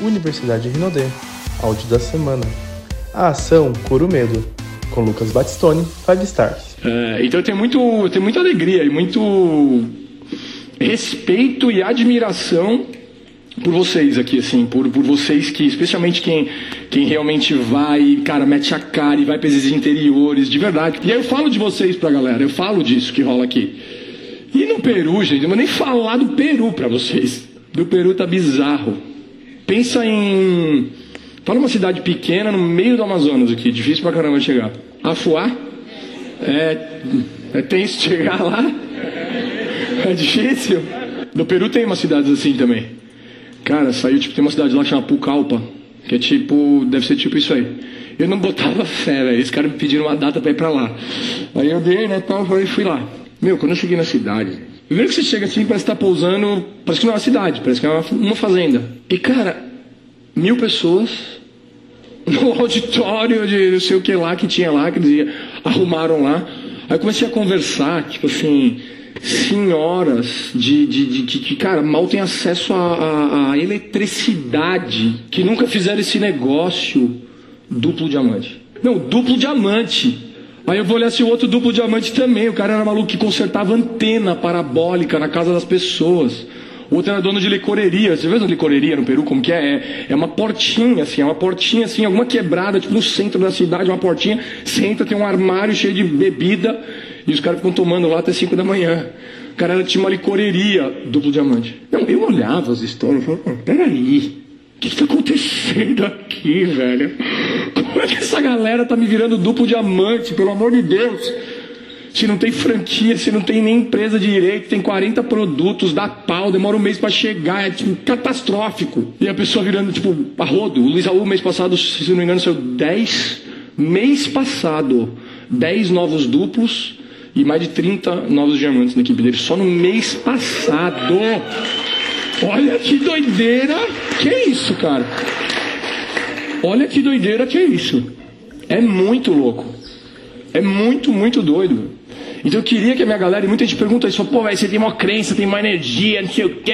Universidade Rinodê. Áudio da semana. A ação Cura o Medo, com Lucas Batistone, 5 Stars. É, então tenho, muito, tenho muita alegria e muito respeito e admiração por vocês aqui, assim, por, por vocês que, especialmente quem, quem realmente vai, cara, mete a cara e vai para esses interiores, de verdade. E aí eu falo de vocês pra galera, eu falo disso que rola aqui. E no Peru, gente, eu não vou nem falar do Peru pra vocês. Do Peru tá bizarro. Pensa em. Fala uma cidade pequena no meio do Amazonas aqui, difícil pra caramba chegar. Afuá? É, é tenso chegar lá? É difícil? No Peru tem umas cidades assim também. Cara, saiu, tipo, tem uma cidade lá que chama Pucallpa, que é tipo, deve ser tipo isso aí. Eu não botava fé, velho. Esse cara me pediram uma data pra ir pra lá. Aí eu dei, né, tal, e fui lá. Meu, quando eu cheguei na cidade, primeiro que você chega assim, parece que tá pousando, parece que não é uma cidade, parece que é uma, uma fazenda. E, cara, mil pessoas no auditório de não sei o que lá que tinha lá, que eles arrumaram lá. Aí eu comecei a conversar, tipo assim, senhoras de, de, de, de que, cara, mal tem acesso à eletricidade, que nunca fizeram esse negócio duplo diamante. Não, duplo diamante. Aí eu vou olhar se o outro duplo diamante também. O cara era maluco que consertava antena parabólica na casa das pessoas. O outro era dono de licoreria. Você vê a licoreria no Peru como que é? é? É uma portinha, assim, é uma portinha assim, alguma quebrada, tipo no centro da cidade, uma portinha. Você entra, tem um armário cheio de bebida e os caras ficam tomando lá até 5 da manhã. O cara tinha uma licoreria duplo diamante. Não, eu olhava as histórias e falava, peraí, o que está acontecendo aqui, velho? Como é que essa galera tá me virando duplo diamante, pelo amor de Deus? Se não tem franquia, se não tem nem empresa de direito, tem 40 produtos, dá pau, demora um mês para chegar, é tipo, catastrófico. E a pessoa virando, tipo, a rodo. O Luiz Raul, mês passado, se não me engano, saiu 10. Mês passado, 10 novos duplos e mais de 30 novos diamantes na equipe dele só no mês passado. Olha que doideira! Que é isso, cara? Olha que doideira que é isso. É muito louco. É muito, muito doido. Então eu queria que a minha galera, e muita gente pergunta isso, pô, véio, você tem uma crença, tem uma energia, não sei o quê.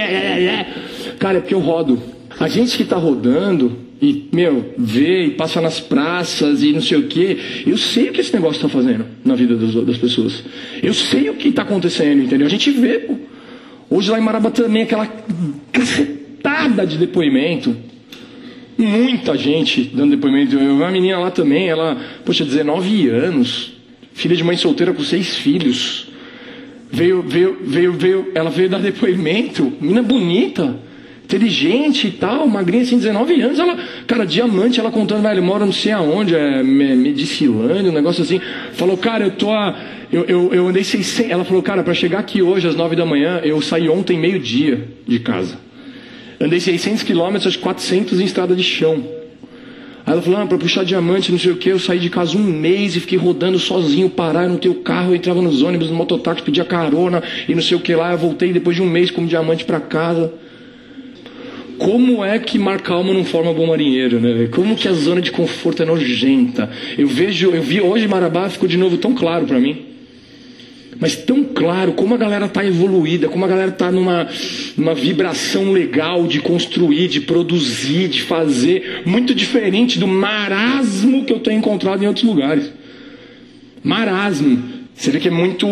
Cara, é porque eu rodo. A gente que está rodando, e, meu, vê e passa nas praças e não sei o quê. Eu sei o que esse negócio está fazendo na vida das, das, pessoas. Eu sei o que está acontecendo, entendeu? A gente vê, pô. Hoje lá em Marabá também, aquela cacetada de depoimento. Muita gente dando depoimento. Uma menina lá também, ela, poxa, 19 anos, filha de mãe solteira com seis filhos. Veio, veio, veio, veio, ela veio dar depoimento, menina bonita inteligente e tal, magrinha assim, 19 anos, ela, cara, diamante, ela contando, velho, mora não sei aonde, é Medicilândia, um negócio assim. Falou, cara, eu tô a, eu, eu, eu andei 600, ela falou, cara, para chegar aqui hoje às 9 da manhã, eu saí ontem meio-dia de casa. Andei 600 quilômetros, acho 400 em estrada de chão. Aí ela falou, ah, pra puxar diamante, não sei o que, eu saí de casa um mês e fiquei rodando sozinho, parar no teu carro, eu entrava nos ônibus, no mototáxi, pedia carona e não sei o que lá, eu voltei depois de um mês com diamante para casa como é que mar calmo não forma bom marinheiro, né? Como que a zona de conforto é nojenta. Eu vejo, eu vi hoje Marabá ficou de novo tão claro para mim. Mas tão claro como a galera tá evoluída, como a galera tá numa, numa vibração legal de construir, de produzir, de fazer, muito diferente do marasmo que eu tenho encontrado em outros lugares. Marasmo. Você vê que é muito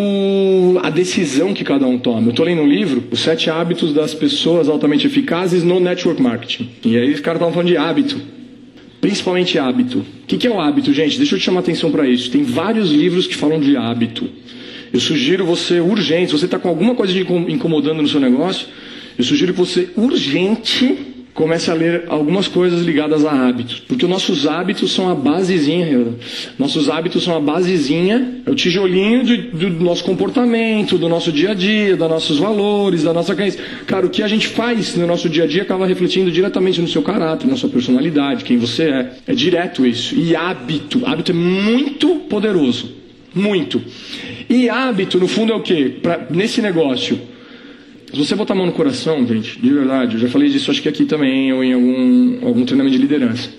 a decisão que cada um toma. Eu estou lendo um livro, Os Sete Hábitos das Pessoas Altamente Eficazes no Network Marketing. E aí os caras estavam falando de hábito. Principalmente hábito. O que é o hábito, gente? Deixa eu te chamar atenção para isso. Tem vários livros que falam de hábito. Eu sugiro você urgente, se você está com alguma coisa incomodando no seu negócio, eu sugiro que você urgente comece a ler algumas coisas ligadas a hábitos. Porque os nossos hábitos são a basezinha, nossos hábitos são a basezinha, é o tijolinho do nosso comportamento, do nosso dia a dia, dos nossos valores, da nossa crença. Cara, o que a gente faz no nosso dia a dia acaba refletindo diretamente no seu caráter, na sua personalidade, quem você é. É direto isso. E hábito, hábito é muito poderoso. Muito. E hábito, no fundo, é o quê? Pra, nesse negócio, se você botar a mão no coração, gente, de verdade, eu já falei disso acho que aqui também, ou em algum, algum treinamento de liderança.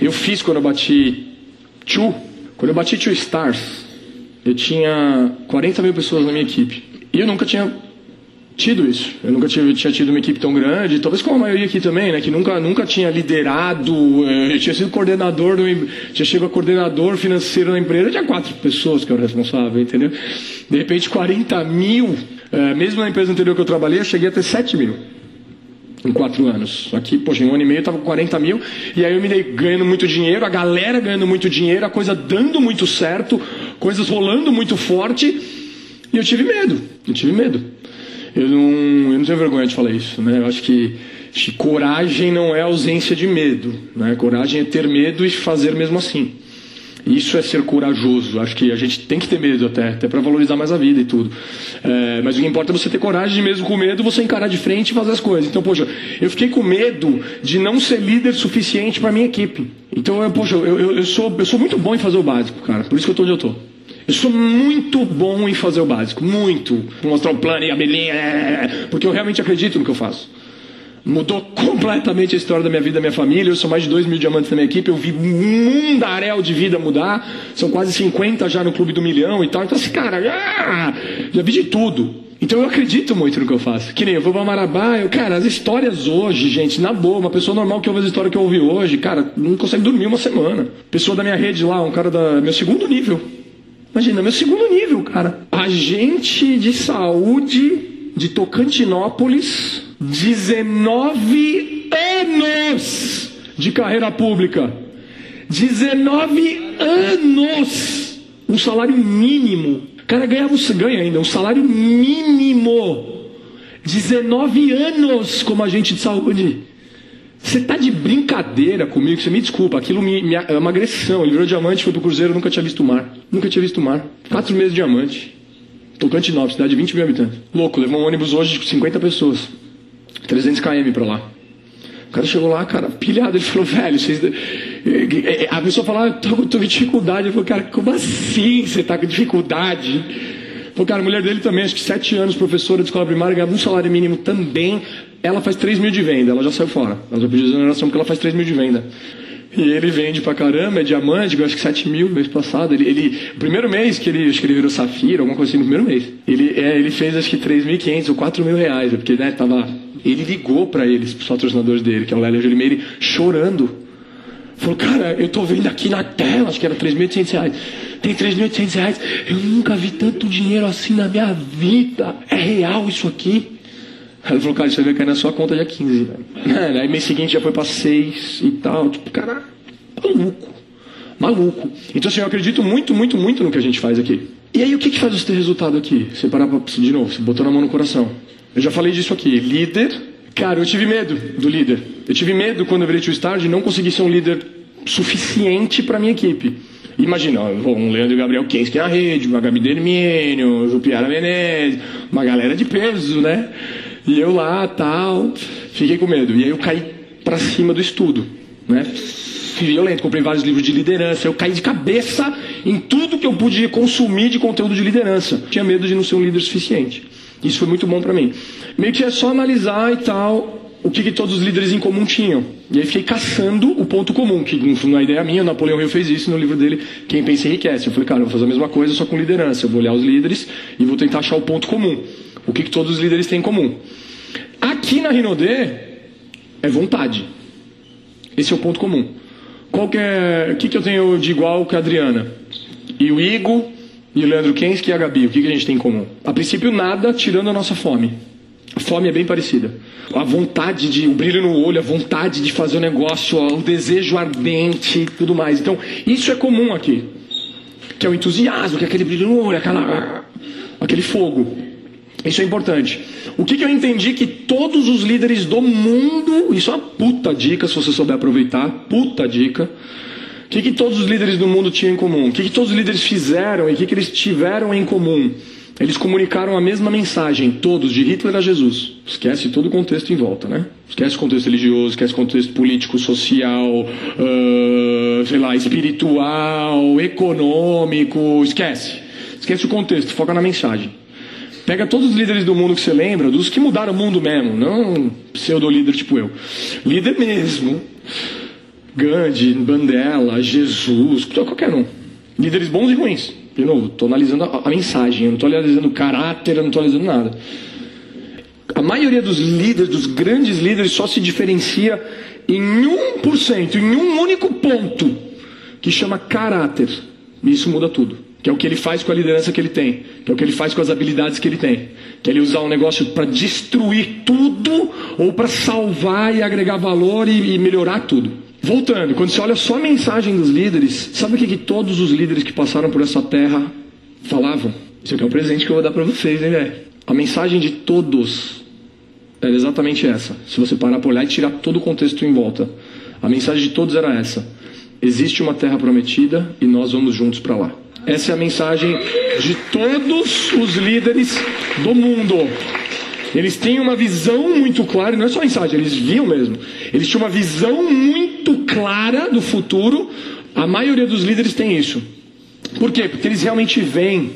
Eu fiz quando eu bati two, quando eu bati two stars, eu tinha 40 mil pessoas na minha equipe. E eu nunca tinha tido isso. Eu nunca tinha tido uma equipe tão grande, talvez como a maioria aqui também, né? Que nunca, nunca tinha liderado, eh, eu tinha sido coordenador, do, tinha chegado a coordenador financeiro da empresa, tinha quatro pessoas que eu era responsável, entendeu? De repente, 40 mil, eh, mesmo na empresa anterior que eu trabalhei, eu cheguei a ter 7 mil. Em quatro anos. Aqui, poxa, em um ano e meio eu estava com 40 mil, e aí eu me dei ganhando muito dinheiro, a galera ganhando muito dinheiro, a coisa dando muito certo, coisas rolando muito forte, e eu tive medo, eu tive medo. Eu não, eu não tenho vergonha de falar isso, né? Eu acho que, que coragem não é ausência de medo, né? Coragem é ter medo e fazer mesmo assim. Isso é ser corajoso. Acho que a gente tem que ter medo até, até para valorizar mais a vida e tudo. É, mas o que importa é você ter coragem, mesmo com medo, você encarar de frente e fazer as coisas. Então, poxa, eu fiquei com medo de não ser líder suficiente para minha equipe. Então, eu, poxa, eu, eu, eu, sou, eu sou muito bom em fazer o básico, cara. Por isso que eu estou onde eu estou. Eu sou muito bom em fazer o básico, muito. Mostrar o plano e a belinha, é, é, é, porque eu realmente acredito no que eu faço. Mudou completamente a história da minha vida, da minha família. Eu sou mais de 2 mil diamantes na minha equipe. Eu vi um mundaréu de vida mudar. São quase 50 já no clube do milhão e tal. Então, assim, cara, ah, já vi de tudo. Então eu acredito muito no que eu faço. Que nem eu vou pra Marabá, eu, cara, as histórias hoje, gente, na boa, uma pessoa normal que ouve as histórias que eu ouvi hoje, cara, não consegue dormir uma semana. Pessoa da minha rede lá, um cara da meu segundo nível. Imagina, meu segundo nível, cara. Agente de saúde de Tocantinópolis, 19 anos de carreira pública. 19 anos! Um salário mínimo. O cara ganhava, ganha ainda, um salário mínimo. 19 anos como agente de saúde. Você tá de brincadeira comigo? Você me desculpa, aquilo me, me, é uma agressão. Ele virou diamante, foi pro Cruzeiro, nunca tinha visto o mar. Nunca tinha visto o mar. Quatro meses de diamante. Tocantinópolis, cidade de 20 mil habitantes. Louco, levou um ônibus hoje de 50 pessoas. 300 km pra lá. O cara chegou lá, cara, pilhado. Ele falou, velho, vocês. A pessoa ah, eu tô, tô com dificuldade. Ele falou, cara, como assim você tá com dificuldade? Falou, cara, a mulher dele também, acho que sete anos, professora de escola primária, ganhava um salário mínimo também. Ela faz 3 mil de venda, ela já saiu fora. Ela já pediu exoneração porque ela faz 3 mil de venda. E ele vende pra caramba, é diamante, acho que 7 mil mês passado. Ele, ele, o primeiro mês que ele, acho que ele virou safira, alguma coisa assim, no primeiro mês. Ele, é, ele fez acho que 3.500 ou 4 mil reais, porque né, tava. Ele ligou para eles, pros patrocinadores dele, que é o Lélio Gelimeire, chorando. Falou, cara, eu tô vendo aqui na tela, acho que era 3.800 reais. Tem 3.800 reais. Eu nunca vi tanto dinheiro assim na minha vida. É real isso aqui? Ela falou, cara, isso vai cair na sua conta dia 15, velho. Aí mês seguinte já foi pra 6 e tal. Tipo, cara, maluco. Maluco. Então, assim, eu acredito muito, muito, muito no que a gente faz aqui. E aí, o que, que faz você ter resultado aqui? Você parar pra, de novo, você botou na mão no coração. Eu já falei disso aqui. Líder. Cara, eu tive medo do líder. Eu tive medo quando eu virei Tio Star de não conseguir ser um líder suficiente para minha equipe. Imagina, um Leandro Gabriel Kensky na rede, uma Gabi Dermienio, o Piara Menezes, uma galera de peso, né? E eu lá, tal, fiquei com medo. E aí eu caí para cima do estudo, né? Violento, comprei vários livros de liderança. Eu caí de cabeça em tudo que eu podia consumir de conteúdo de liderança. Tinha medo de não ser um líder suficiente. Isso foi muito bom para mim. Meio que é só analisar e tal o que, que, todos os líderes em comum tinham. E aí fiquei caçando o ponto comum, que não é ideia minha, o Napoleão Hill fez isso no livro dele, Quem Pensa Enriquece. Eu falei, cara, eu vou fazer a mesma coisa, só com liderança. Eu vou olhar os líderes e vou tentar achar o ponto comum. O que, que todos os líderes têm em comum. Aqui na Rinodê é vontade. Esse é o ponto comum. Qual que é, o que, que eu tenho de igual com a Adriana? E o Igor, e o Leandro Kensky e a Gabi, o que, que a gente tem em comum? A princípio, nada tirando a nossa fome. A fome é bem parecida. A vontade de, o brilho no olho, a vontade de fazer o negócio, o desejo ardente e tudo mais. Então, isso é comum aqui. Que é o entusiasmo, que é aquele brilho no olho, aquela, aquele fogo. Isso é importante. O que, que eu entendi que todos os líderes do mundo, isso é uma puta dica, se você souber aproveitar, puta dica. O que, que todos os líderes do mundo tinham em comum? O que, que todos os líderes fizeram e o que, que eles tiveram em comum? Eles comunicaram a mesma mensagem, todos, de Hitler a Jesus. Esquece todo o contexto em volta, né? Esquece o contexto religioso, esquece o contexto político, social, uh, sei lá, espiritual, econômico, esquece. Esquece o contexto, foca na mensagem. Pega todos os líderes do mundo que você lembra, dos que mudaram o mundo mesmo, não pseudo-líder tipo eu. Líder mesmo. Gandhi, Bandela, Jesus, qualquer um. Líderes bons e ruins. De novo, estou analisando a, a, mensagem, eu não estou analisando o caráter, eu não estou analisando nada. A maioria dos líderes, dos grandes líderes, só se diferencia em 1%, em um único ponto, que chama caráter. E isso muda tudo. Que é o que ele faz com a liderança que ele tem, que é o que ele faz com as habilidades que ele tem. Que ele usar um negócio para destruir tudo ou para salvar e agregar valor e, e, melhorar tudo. Voltando, quando você olha só a mensagem dos líderes, sabe o que, que todos os líderes que passaram por essa terra falavam? Isso aqui é um presente que eu vou dar para vocês, hein, velho? A mensagem de todos era exatamente essa. Se você parar para olhar e tirar todo o contexto em volta, a mensagem de todos era essa: existe uma terra prometida e nós vamos juntos para lá. Essa é a mensagem de todos os líderes do mundo. Eles têm uma visão muito clara, não é só mensagem, eles viam mesmo. Eles tinham uma visão muito clara do futuro. A maioria dos líderes tem isso. Por quê? Porque eles realmente veem.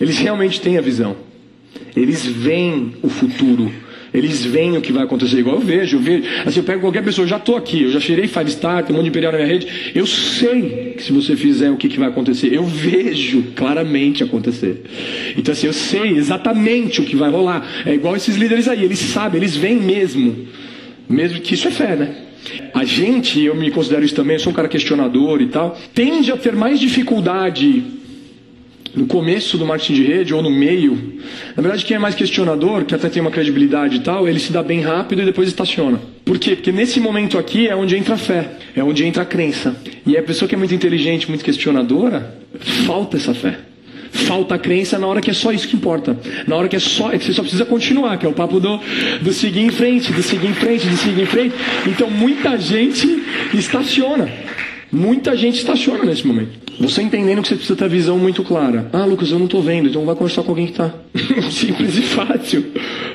Eles realmente têm a visão. Eles veem o futuro. Eles veem o que vai acontecer, igual eu vejo, eu vejo. Assim, eu pego qualquer pessoa, eu já estou aqui, eu já cheirei Five Star, tem um monte de Imperial na minha rede. Eu sei que se você fizer o que, que vai acontecer. Eu vejo claramente acontecer. Então, assim, eu sei exatamente o que vai rolar. É igual esses líderes aí, eles sabem, eles veem mesmo. Mesmo que isso é fé, né? A gente, eu me considero isso também, eu sou um cara questionador e tal, tende a ter mais dificuldade no começo do marketing de rede ou no meio. Na verdade, quem é mais questionador, que até tem uma credibilidade e tal, ele se dá bem rápido e depois estaciona. Por quê? Porque nesse momento aqui é onde entra a fé, é onde entra a crença. E a pessoa que é muito inteligente, muito questionadora, falta essa fé. Falta a crença na hora que é só isso que importa. Na hora que é só, você só precisa continuar, que é o papo do, do seguir em frente, do seguir em frente, do seguir em frente. Então muita gente estaciona. Muita gente estaciona nesse momento. Você entendendo que você precisa ter a visão muito clara. Ah, Lucas, eu não estou vendo, então vai conversar com alguém que está. Simples e fácil.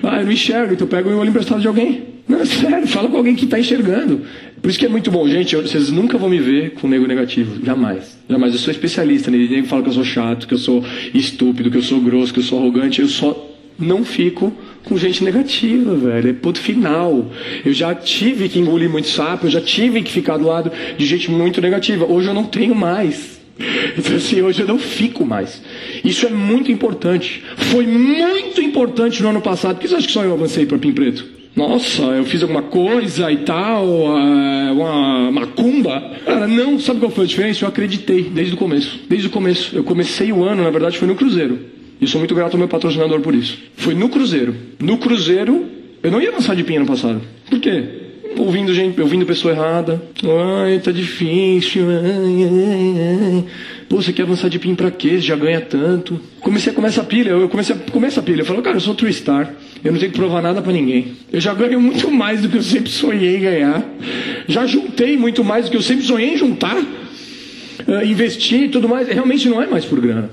Ah, eu não enxergo, então pega o olho emprestado de alguém. Não, sério, fala com alguém que está enxergando. Por isso que é muito bom, gente. Eu, vocês nunca vão me ver com nego negativo. Jamais. Jamais. Eu sou especialista. Né? Ninguém fala que eu sou chato, que eu sou estúpido, que eu sou grosso, que eu sou arrogante. Eu só não fico com gente negativa, velho. É ponto final. Eu já tive que engolir muito sapo, eu já tive que ficar do lado de gente muito negativa. Hoje eu não tenho mais. Então assim, hoje eu não fico mais. Isso é muito importante. Foi muito importante no ano passado. Por que você acha que só eu avancei para Pim Preto? Nossa, eu fiz alguma coisa e tal, é, uma macumba. Cara, não, sabe qual foi a diferença? Eu acreditei desde o começo. Desde o começo. Eu comecei o ano, na verdade, foi no Cruzeiro. E sou muito grato ao meu patrocinador por isso. Foi no Cruzeiro. No Cruzeiro, eu não ia avançar de pinha no passado. Por quê? Ouvindo gente, ouvindo pessoa errada. Ai, tá difícil. Ai, ai, ai. Pô, você quer avançar de PIN pra quê? Você já ganha tanto. Comecei a comer essa pilha. Eu comecei a comer essa pilha. Eu falei, cara, eu sou true star. Eu não tenho que provar nada para ninguém. Eu já ganho muito mais do que eu sempre sonhei ganhar. Já juntei muito mais do que eu sempre sonhei juntar. Uh, investir e tudo mais. Realmente não é mais por grana.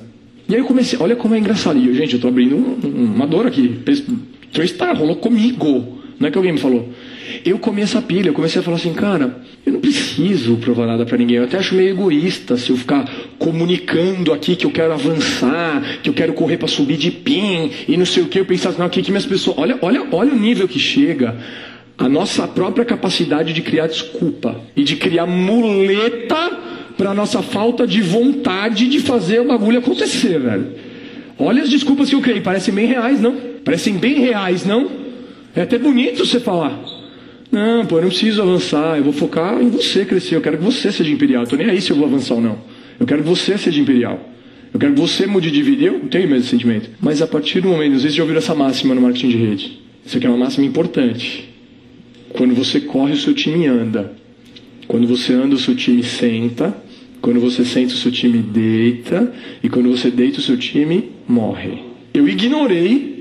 E aí eu comecei, olha como é engraçado. E eu, gente, eu tô abrindo um, uma dor aqui. Três Star, rolou comigo. Não é que alguém me falou. Eu comecei essa pilha, eu comecei a falar assim, cara, eu não preciso provar nada para ninguém. Eu até acho meio egoísta se eu ficar comunicando aqui que eu quero avançar, que eu quero correr para subir de pin e não sei o que. Eu pensava, não, aqui que minhas pessoas. Olha, olha, olha o nível que chega a nossa própria capacidade de criar desculpa e de criar muleta para nossa falta de vontade de fazer o bagulho acontecer, velho. Olha as desculpas que eu criei, parecem bem reais, não? Parecem bem reais, não? É até bonito você falar. Não, pô, eu não preciso avançar, eu vou focar em você crescer, eu quero que você seja imperial. Eu tô nem aí se eu vou avançar ou não. Eu quero que você seja imperial. Eu quero que você mude de vida. Eu tenho mesmo sentimento. Mas a partir do momento, sei se já ouviram essa máxima no marketing de rede. Isso aqui é uma máxima importante. Quando você corre, o seu time anda. Quando você anda, o seu time senta. Quando você senta, o seu time deita. E quando você deita, o seu time morre. Eu ignorei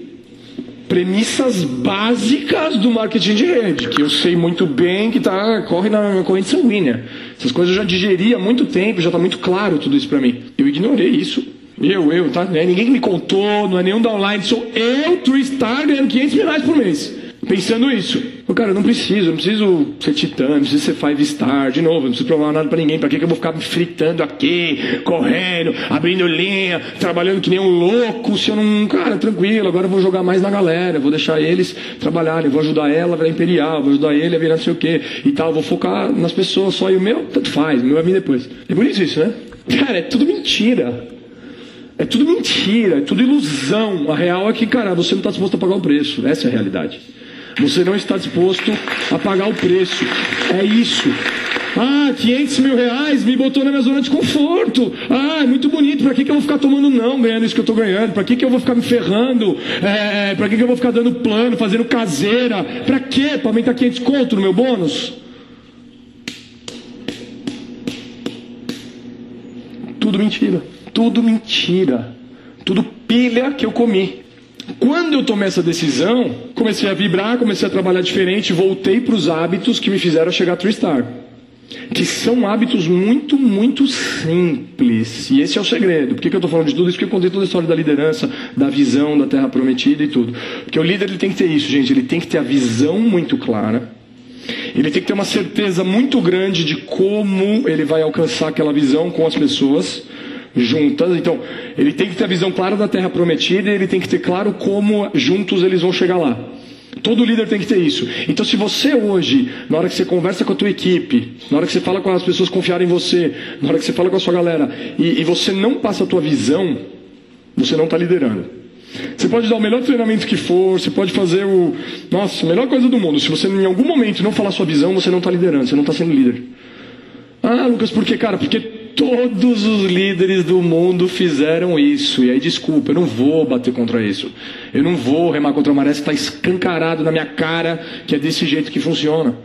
premissas básicas do marketing de rede, que eu sei muito bem que tá, corre na minha corrente sanguínea. Essas coisas eu já digeri há muito tempo, já está muito claro tudo isso para mim. Eu ignorei isso. Eu, eu, tá? Não é ninguém que me contou, não é nenhum downline, sou eu, True Star, ganhando 500 mil reais por mês pensando isso. Cara, eu não preciso, eu não preciso ser titã, não preciso ser five star, de novo, não preciso provar nada para ninguém. Para que, que eu vou ficar me fritando aqui, correndo, abrindo linha, trabalhando que nem um louco, se eu não. Cara, tranquilo, agora eu vou jogar mais na galera, vou deixar eles trabalharem, vou ajudar ela a virar imperial, vou ajudar ele a virar não sei o quê e tal, vou focar nas pessoas só e o meu, tanto faz, o meu vai vir depois. É isso isso, né? Cara, é tudo mentira. É tudo mentira, é tudo ilusão. A real é que, cara, você não está disposto a pagar o preço. Essa é a realidade. Você não está disposto a pagar o preço. É isso. Ah, 500 mil reais me botou na minha zona de conforto. Ah, é muito bonito. Para que, que eu vou ficar tomando não ganhando isso que eu estou ganhando? Para que, que eu vou ficar me ferrando? É, para que, que eu vou ficar dando plano, fazendo caseira? Para quê? Para aumentar 500 conto no meu bônus? Tudo mentira. Tudo mentira. Tudo pilha que eu comi. Quando eu tomei essa decisão, comecei a vibrar, comecei a trabalhar diferente, voltei para os hábitos que me fizeram chegar a Tristar que são hábitos muito, muito simples. E esse é o segredo. Por que, que eu estou falando de tudo isso? Porque eu contei toda a história da liderança, da visão, da terra prometida e tudo. Porque o líder ele tem que ter isso, gente. Ele tem que ter a visão muito clara. Ele tem que ter uma certeza muito grande de como ele vai alcançar aquela visão com as pessoas juntas. Então, ele tem que ter a visão clara da terra prometida e ele tem que ter claro como juntos eles vão chegar lá. Todo líder tem que ter isso. Então, se você hoje, na hora que você conversa com a tua equipe, na hora que você fala com as pessoas confiarem em você, na hora que você fala com a sua galera, e, e você não passa a tua visão, você não está liderando. Você pode dar o melhor treinamento que for, você pode fazer o. Nossa, a melhor coisa do mundo. Se você em algum momento não falar sua visão, você não está liderando, você não está sendo líder. Ah, Lucas, por quê, cara? Porque Todos os líderes do mundo fizeram isso. E aí, desculpa, eu não vou bater contra isso. Eu não vou remar contra a maré, está escancarado na minha cara que é desse jeito que funciona.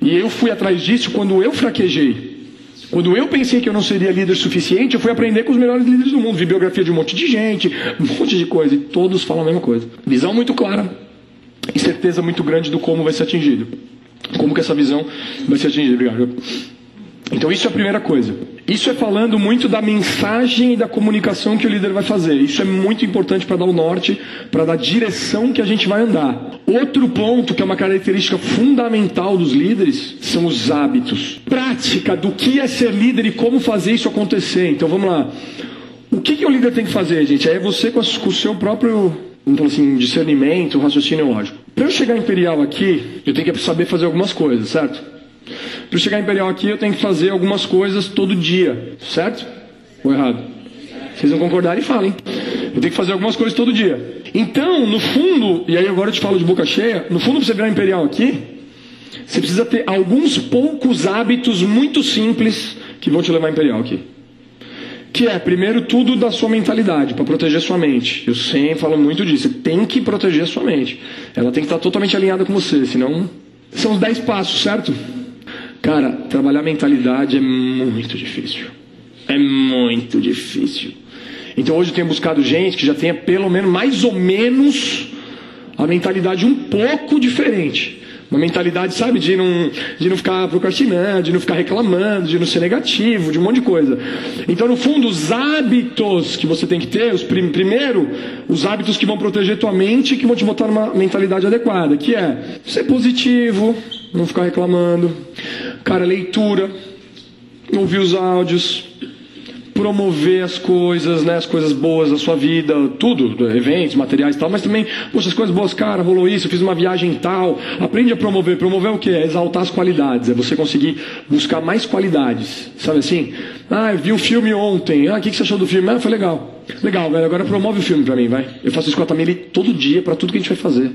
E eu fui atrás disso quando eu fraquejei. Quando eu pensei que eu não seria líder suficiente, eu fui aprender com os melhores líderes do mundo. Vi biografia de um monte de gente, um monte de coisa. E todos falam a mesma coisa. Visão muito clara e certeza muito grande do como vai ser atingido. Como que essa visão vai ser atingida. Obrigado. Então isso é a primeira coisa. Isso é falando muito da mensagem e da comunicação que o líder vai fazer. Isso é muito importante para dar o norte, para dar a direção que a gente vai andar. Outro ponto que é uma característica fundamental dos líderes são os hábitos. Prática do que é ser líder e como fazer isso acontecer. Então vamos lá. O que, que o líder tem que fazer, gente? É você com, o seu próprio então, assim, discernimento, raciocínio lógico. Para eu chegar imperial aqui, eu tenho que saber fazer algumas coisas, certo? Para chegar Imperial aqui, eu tenho que fazer algumas coisas todo dia, certo? Ou errado? Vocês não concordarem, falem. Eu tenho que fazer algumas coisas todo dia. Então, no fundo, e aí agora eu te falo de boca cheia, no fundo, para você virar Imperial aqui, você precisa ter alguns poucos hábitos muito simples que vão te levar Imperial aqui. Que é, primeiro, tudo da sua mentalidade, para proteger sua mente. Eu sempre falo muito disso. Você tem que proteger sua mente. Ela tem que estar totalmente alinhada com você, senão. São os 10 passos, certo? Cara, trabalhar mentalidade é muito difícil. É muito difícil. Então hoje eu tenho buscado gente que já tenha pelo menos, mais ou menos, a mentalidade um pouco diferente. Uma mentalidade, sabe, de não, de não ficar procrastinando, de não ficar reclamando, de não ser negativo, de um monte de coisa. Então, no fundo, os hábitos que você tem que ter, os prim, primeiro, os hábitos que vão proteger tua mente, que vão te botar numa mentalidade adequada, que é ser positivo, não ficar reclamando. Cara, leitura, ouvir os áudios, promover as coisas, né, as coisas boas da sua vida, tudo, eventos, materiais e tal, mas também, poxa, as coisas boas, cara, rolou isso, eu fiz uma viagem tal. Aprende a promover. Promover o que? É exaltar as qualidades, é você conseguir buscar mais qualidades, sabe assim? Ah, eu vi o filme ontem, ah, o que, que você achou do filme? Ah, foi legal. Legal, velho, agora promove o filme pra mim, vai. Eu faço isso com a Tamiri todo dia, para tudo que a gente vai fazer.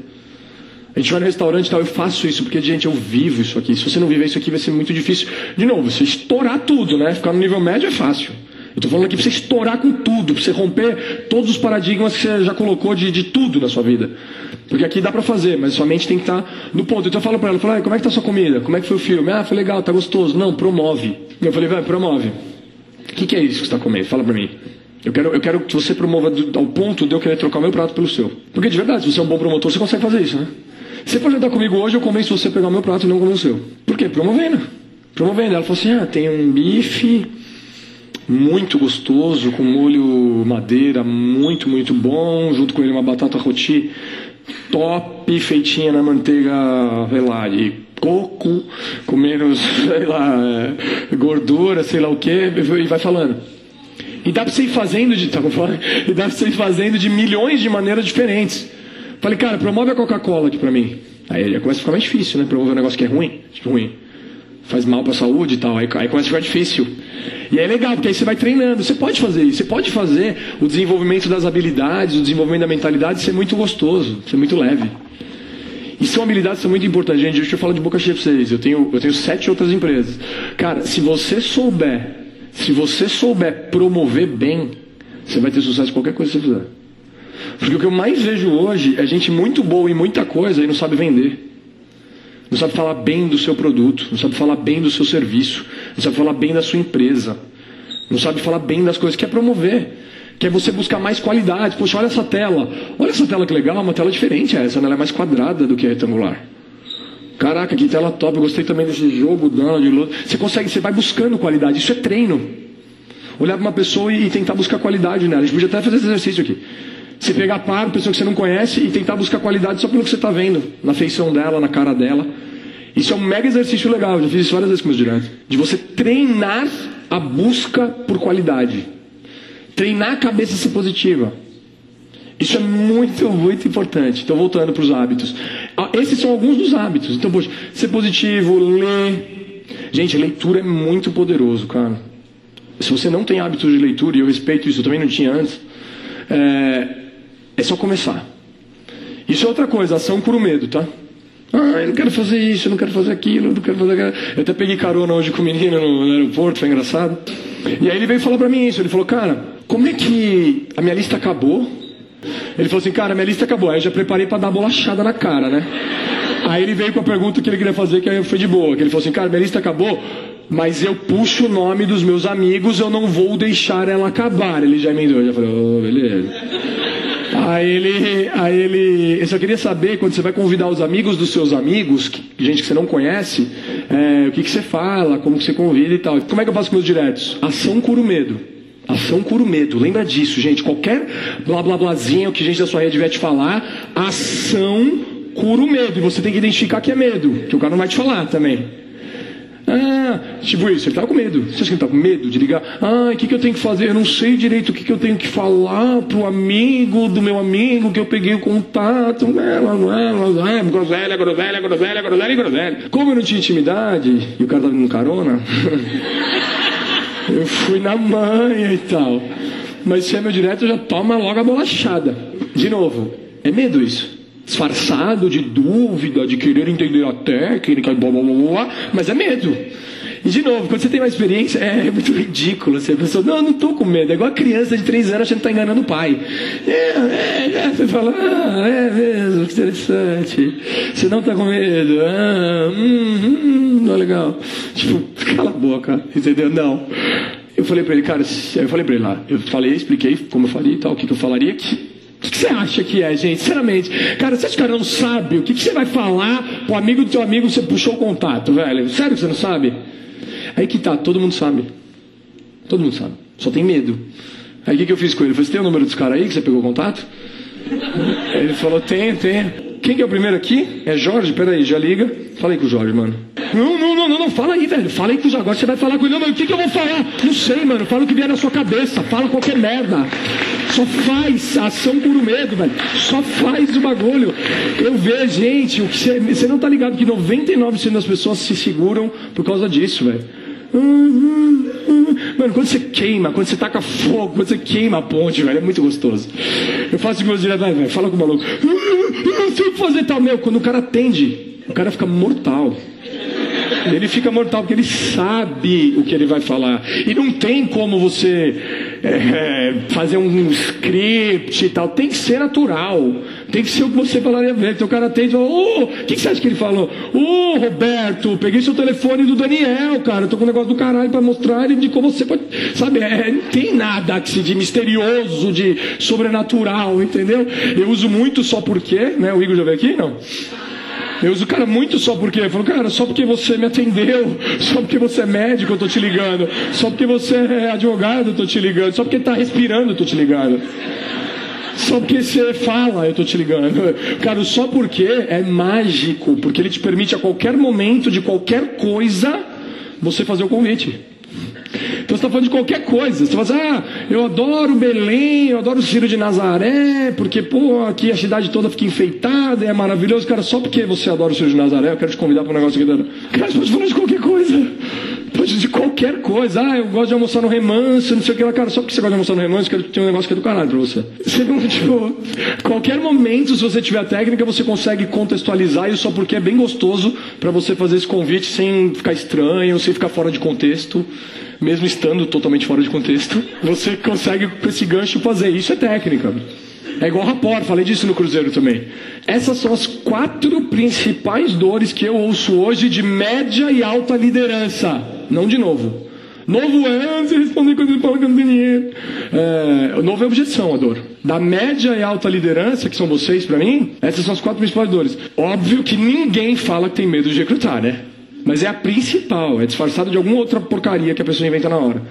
A gente vai no restaurante e tal, eu faço isso, porque, gente, eu vivo isso aqui. Se você não viver isso aqui, vai ser muito difícil. De novo, você estourar tudo, né? Ficar no nível médio é fácil. Eu estou falando aqui para você estourar com tudo, para você romper todos os paradigmas que você já colocou de, de tudo na sua vida. Porque aqui dá para fazer, mas sua mente tem que estar tá no ponto. Então eu falo para ela, eu falo, como é que tá a sua comida? Como é que foi o filme? Ah, foi legal, tá gostoso. Não, promove. Eu falei, vai, promove. O que, que, é isso que você está comendo? Fala para mim. Eu quero, eu quero que você promova ao ponto de eu querer trocar o meu prato pelo seu. Porque de verdade, se você é um bom promotor, você consegue fazer isso, né? Você for jantar comigo hoje, eu convenço você a pegar o meu prato e não comer o seu. Por quê? Promovendo. Promovendo. Ela falou assim: ah, tem um bife muito gostoso, com molho madeira muito, muito bom, junto com ele uma batata roti top, feitinha na manteiga, sei lá, de coco, com menos, sei lá, é, gordura, sei lá o que, e vai falando. E dá pra você ir fazendo de, tá? E dá pra você ir fazendo de milhões de maneiras diferentes. Falei, cara, promove a Coca-Cola aqui pra mim. Aí começa a ficar mais difícil, né? Promover um negócio que é ruim, tipo ruim. faz mal para a saúde e tal. Aí, aí começa a ficar difícil. E é legal, porque aí você vai treinando. Você pode fazer isso. Você pode fazer o desenvolvimento das habilidades, o desenvolvimento da mentalidade ser muito gostoso, ser muito leve. E são habilidades que são muito importantes, gente. Deixa eu falar de boca cheia pra vocês. Eu tenho, eu tenho sete outras empresas. Cara, se você souber, se você souber promover bem, você vai ter sucesso em qualquer coisa que você fizer. Porque o que eu mais vejo hoje é gente muito boa em muita coisa e não sabe vender. Não sabe falar bem do seu produto, não sabe falar bem do seu serviço, não sabe falar bem da sua empresa, não sabe falar bem das coisas, quer promover, quer você buscar mais qualidade. Poxa, olha essa tela, olha essa tela que legal, uma tela diferente essa, ela é mais quadrada do que retangular. Caraca, que tela top, eu gostei também desse jogo, de luz. Você consegue, você vai buscando qualidade, isso é treino. Olhar para uma pessoa e tentar buscar qualidade nela. A gente podia até fazer esse exercício aqui. Você pegar par, pessoa que você não conhece e tentar buscar qualidade só pelo que você está vendo, na feição dela, na cara dela. Isso é um mega exercício legal, eu já fiz isso várias vezes com meus diretos. De você treinar a busca por qualidade. Treinar a cabeça a ser positiva. Isso é muito, muito importante. Então, voltando para os hábitos. Ah, esses são alguns dos hábitos. Então, poxa, ser positivo, ler. Gente, leitura é muito poderoso, cara. Se você não tem hábitos de leitura, e eu respeito isso, eu também não tinha antes, é, é só começar. Isso é outra coisa, ação por medo, tá? Ah, eu não quero fazer isso, eu não quero fazer aquilo, eu não quero fazer aquilo. Eu até peguei carona hoje com o menino no, aeroporto, foi engraçado. E aí ele veio falar pra mim isso. Ele falou, cara, como é que a minha lista acabou? Ele falou assim, cara, minha lista acabou. Aí eu já preparei para dar bolachada na cara, né? Aí ele veio com a pergunta que ele queria fazer, que aí foi de boa. Que ele falou assim, cara, minha lista acabou, mas eu puxo o nome dos meus amigos, eu não vou deixar ela acabar. Ele já emendou, já falei, oh, beleza. Aí ele, aí ele, eu só queria saber quando você vai convidar os amigos dos seus amigos, que, gente que você não conhece, é, o que, que você fala, como que você convida e tal. Como é que eu faço com meus diretos? Ação cura o medo. Ação cura o medo. Lembra disso, gente. Qualquer blá blá blázinho que gente da sua rede vier te falar, ação cura o medo. E você tem que identificar que é medo, que o cara não vai te falar também. Ah, tipo isso, ele estava com medo. Você acha que ele estava com medo de ligar? Ah, o que, que eu tenho que fazer? Eu não sei direito o que, que eu tenho que falar pro amigo do meu amigo que eu peguei o contato. Groselha, groselha, groselha, groselha, groselha. Como eu não tinha intimidade e o cara estava dando carona, eu fui na manha e tal. Mas se é meu direto, já toma logo a bolachada. De novo, é medo isso disfarçado de dúvida, de querer entender a técnica, blá, blá, blá, blá, mas é medo. E de novo, quando você tem uma experiência, é, é muito ridículo. Você pensa, não, eu não estou com medo. É igual a criança de 3 anos achando que está enganando o pai. É, é, é, você fala, ah, é mesmo, que interessante. Você não está com medo. Ah, hum, hum, não é legal. Tipo, cala a boca, entendeu? Não. Eu falei para ele, cara, eu falei para ele lá, eu falei, expliquei como eu faria e tal, o que, que eu falaria. Que o que, você acha que é, gente? Sinceramente, cara, que o cara não sabe? O que, que você vai falar pro amigo do teu amigo você puxou o contato, velho? Sério que você não sabe? Aí que tá, todo mundo sabe. Todo mundo sabe. Só tem medo. Aí o que, que eu fiz com ele? Eu falei, você tem o número dos caras aí que você pegou o contato? Ele falou, tem, tem. Quem que é o primeiro aqui? É Jorge? Peraí, já liga. Fala aí com o Jorge, mano. Não, não, não, não, não, fala aí, velho. Fala aí com o Jorge. Agora você vai falar com ele. Não, mas o que, que eu vou falar? Não sei, mano. Fala o que vier na sua cabeça. Fala qualquer merda. Só faz ação por medo, velho. Só faz o bagulho. Eu vejo, gente, o que você, você não tá ligado que 99% das pessoas se seguram por causa disso, velho. Mano, quando você queima, quando você taca fogo, quando você queima a ponte, velho, é muito gostoso. Eu faço com meus diretos, velho, fala com o maluco. Eu não sei o que fazer tal, meu. Quando o cara atende, o cara fica mortal. Ele fica mortal porque ele sabe o que ele vai falar. E não tem como você é, fazer um script e tal. Tem que ser natural. Tem que ser o que você falaria ver. Então o cara atende ô, o que, que, você acha que ele falou? Ô, oh, Roberto, peguei seu telefone do Daniel, cara. tô com um negócio do caralho para mostrar ele de como você pode. Sabe, é, não tem nada de misterioso, de sobrenatural, entendeu? Eu uso muito só porque, né? O Igor já veio aqui? Não. Eu uso cara muito só porque. Eu falo, cara, só porque você me atendeu, só porque você é médico, eu tô te ligando, só porque você é advogado, eu tô te ligando, só porque tá respirando, eu tô te ligando. Só porque você fala, eu tô te ligando. Cara, só porque é mágico, porque ele te permite a qualquer momento, de qualquer coisa, você fazer o convite. Então você está falando de qualquer coisa. Você fala assim, ah, eu adoro Belém, eu adoro o Ciro de Nazaré, porque, pô, aqui a cidade toda fica enfeitada, é maravilhoso. Cara, só porque você adora o Ciro de Nazaré, eu quero te convidar para um negócio aqui. Cara, você pode falar de qualquer coisa. Pode de qualquer coisa. Ah, eu gosto de almoçar no remanso, não sei o que lá. Cara, só porque você gosta de almoçar no remanso, eu quero ter um negócio que é do caralho para você. Você não, tipo, qualquer momento, se você tiver a técnica, você consegue contextualizar isso só porque é bem gostoso para você fazer esse convite sem ficar estranho, sem ficar fora de contexto mesmo estando totalmente fora de contexto, você consegue com esse gancho fazer. Isso é técnica. É igual rapor, falei disso no Cruzeiro também. Essas são as quatro principais dores que eu ouço hoje de média e alta liderança. Não de novo. Novo é você responder ele fala que não tem dinheiro. É, novo é objeção, a dor. Da média e alta liderança, que são vocês para mim, essas são as quatro principais dores. Óbvio que ninguém fala que tem medo de recrutar, né? Mas é a principal, é disfarçada de alguma outra porcaria que a pessoa inventa na hora.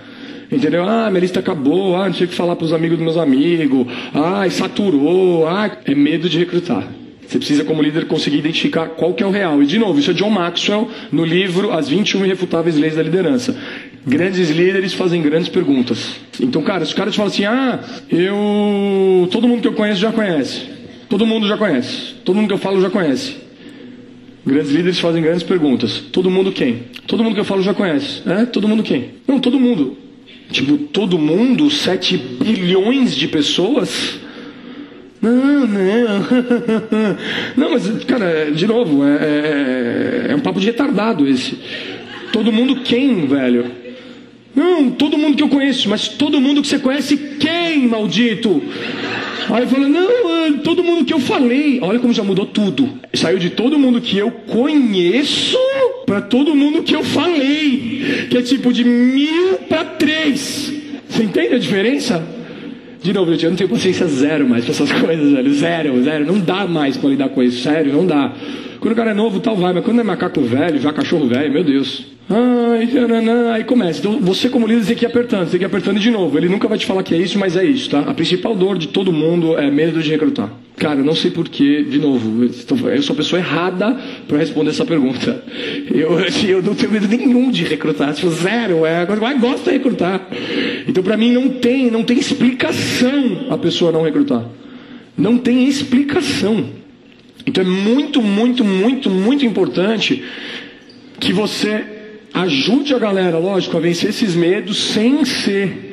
Entendeu? Ah, minha lista acabou, ah, não tinha que falar para os amigos dos meus amigos, ah, saturou, ah, é medo de recrutar. Você precisa, como líder, conseguir identificar qual que é o real. E, de novo, isso é John Maxwell, no livro As 21 Irrefutáveis Leis da Liderança. Grandes líderes fazem grandes perguntas. Então, cara, se o cara te fala assim, ah, eu... Todo mundo que eu conheço já conhece. Todo mundo já conhece. Todo mundo que eu falo já conhece. Grandes líderes fazem grandes perguntas. Todo mundo quem? Todo mundo que eu falo já conhece. É? Todo mundo quem? Não, todo mundo. Tipo, todo mundo? 7 bilhões de pessoas? Não, não. Não, mas, cara, de novo, é, é, é um papo de retardado esse. Todo mundo quem, velho? Não, todo mundo que eu conheço, mas todo mundo que você conhece quem, maldito? Aí fala, não, todo mundo que eu falei. Olha como já mudou tudo. Saiu de todo mundo que eu conheço para todo mundo que eu falei. Que é tipo de mil para três. Você entende a diferença? De novo, eu não tenho paciência zero mais para essas coisas, velho. Zero, zero. Não dá mais para lidar com isso. Sério, não dá. Quando o cara é novo, tal vai. Mas quando é macaco velho, já cachorro velho, meu Deus. Ai, aí começa. Então você como líder tem que ir apertando, tem que ir apertando de novo. Ele nunca vai te falar que é isso, mas é isso, tá? A principal dor de todo mundo é medo de recrutar. Cara, eu não sei porquê, de novo, eu sou a pessoa errada para responder essa pergunta. Eu, eu não tenho medo nenhum de recrutar, tipo, zero, é mais gosto de recrutar. Então para mim não tem, não tem explicação a pessoa não recrutar. Não tem explicação. Então é muito, muito, muito, muito importante que você ajude a galera, lógico, a vencer esses medos sem ser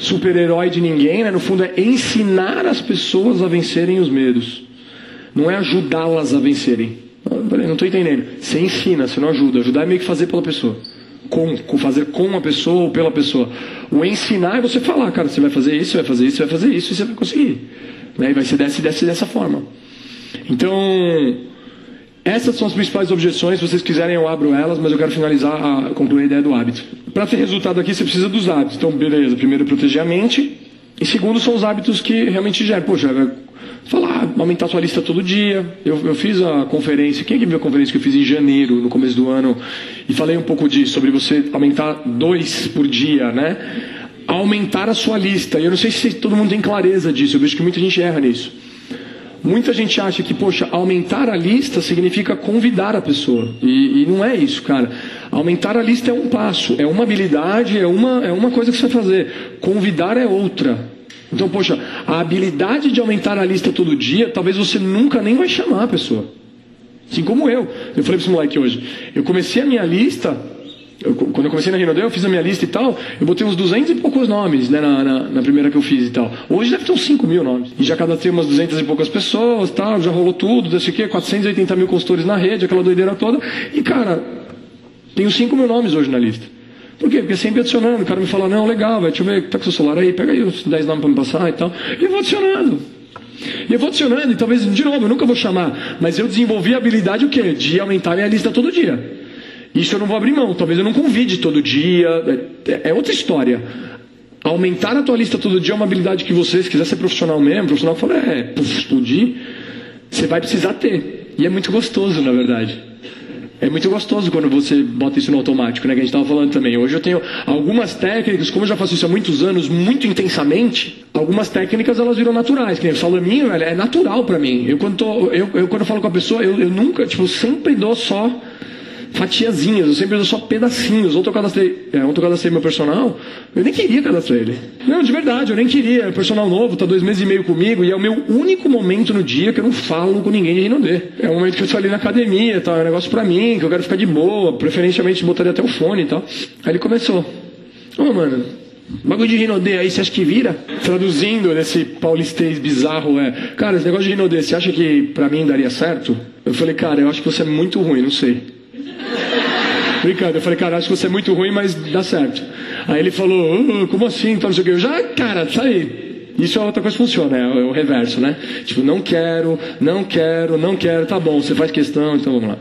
super-herói de ninguém, né? No fundo é ensinar as pessoas a vencerem os medos. Não é ajudá-las a vencerem. Não estou entendendo. Você ensina, você não ajuda. Ajudar é meio que fazer pela pessoa. Com, com, fazer com a pessoa ou pela pessoa. O ensinar é você falar, cara, você vai fazer isso, vai fazer isso, vai fazer isso e você vai conseguir. Né? E vai ser dessa, dessa, dessa forma. Então, essas são as principais objeções. Se vocês quiserem, eu abro elas, mas eu quero finalizar, a, concluir a ideia do hábito. Para ter resultado aqui, você precisa dos hábitos. Então, beleza. Primeiro, proteger a mente. E segundo, são os hábitos que realmente geram. Poxa, falar, aumentar sua lista todo dia. Eu, eu fiz a conferência. Quem é que viu a conferência que eu fiz em janeiro, no começo do ano? E falei um pouco disso, sobre você aumentar dois por dia, né? Aumentar a sua lista. E eu não sei se todo mundo tem clareza disso. Eu vejo que muita gente erra nisso. Muita gente acha que, poxa, aumentar a lista significa convidar a pessoa. E, e, não é isso, cara. Aumentar a lista é um passo, é uma habilidade, é uma, é uma coisa que você vai fazer. Convidar é outra. Então, poxa, a habilidade de aumentar a lista todo dia, talvez você nunca nem vai chamar a pessoa. Assim como eu. Eu falei para esse moleque hoje. Eu comecei a minha lista eu, quando eu comecei na Rinodel, eu fiz a minha lista e tal, eu botei uns 200 e poucos nomes, né, na, na, na, primeira que eu fiz e tal. Hoje deve ter uns 5 mil nomes. E já cadastrei umas 200 e poucas pessoas, tal, já rolou tudo, desse que 480 mil consultores na rede, aquela doideira toda. E, cara, tenho 5 mil nomes hoje na lista. Por quê? Porque sempre adicionando. O cara me fala, não, legal, vai, deixa eu ver, tá com seu celular aí, pega aí os 10 nomes para me passar e tal. E eu vou adicionando. E eu vou adicionando, e talvez, de novo, eu nunca vou chamar, mas eu desenvolvi a habilidade o quê? De aumentar minha lista todo dia. Isso eu não vou abrir mão. Talvez eu não convide todo dia. É, é outra história. Aumentar a tua lista todo dia é uma habilidade que você, se quiser ser profissional mesmo, profissional fala, é, puf, explodir, você vai precisar ter. E é muito gostoso, na verdade. É muito gostoso quando você bota isso no automático, né? Que a gente estava falando também. Hoje eu tenho algumas técnicas, como eu já faço isso há muitos anos, muito intensamente, algumas técnicas elas viram naturais. Que nem o salaminho, é natural para mim. Eu quando, tô, eu, eu, quando falo com a pessoa, eu, eu nunca, tipo, sempre dou só fatiazinhas, eu sempre uso só pedacinhos. Ontem eu cadastrei, é, ontem cadastrei meu personal, eu nem queria cadastrar ele. Não, de verdade, eu nem queria. É personal novo, tá dois meses e meio comigo, e é o meu único momento no dia que eu não falo com ninguém de Rinodê. É o momento que eu estou ali na academia, tá? É um negócio pra mim, que eu quero ficar de boa, preferencialmente botaria até o fone e tal. Aí ele começou. Ô, oh, mano, bagulho de Rinodê aí, você acha que vira? Traduzindo nesse paulistês bizarro é, cara, esse negócio de Rinodê, você acha que pra mim daria certo? Eu falei, cara, eu acho que você é muito ruim, não sei. Brincando, eu falei, cara, acho que você é muito ruim, mas dá certo. Aí ele falou, oh, como assim? Então. Eu já, cara, sai. Isso é outra coisa que funciona, é, o reverso, né? Tipo, não quero, não quero, não quero, tá bom, você faz questão, então vamos lá.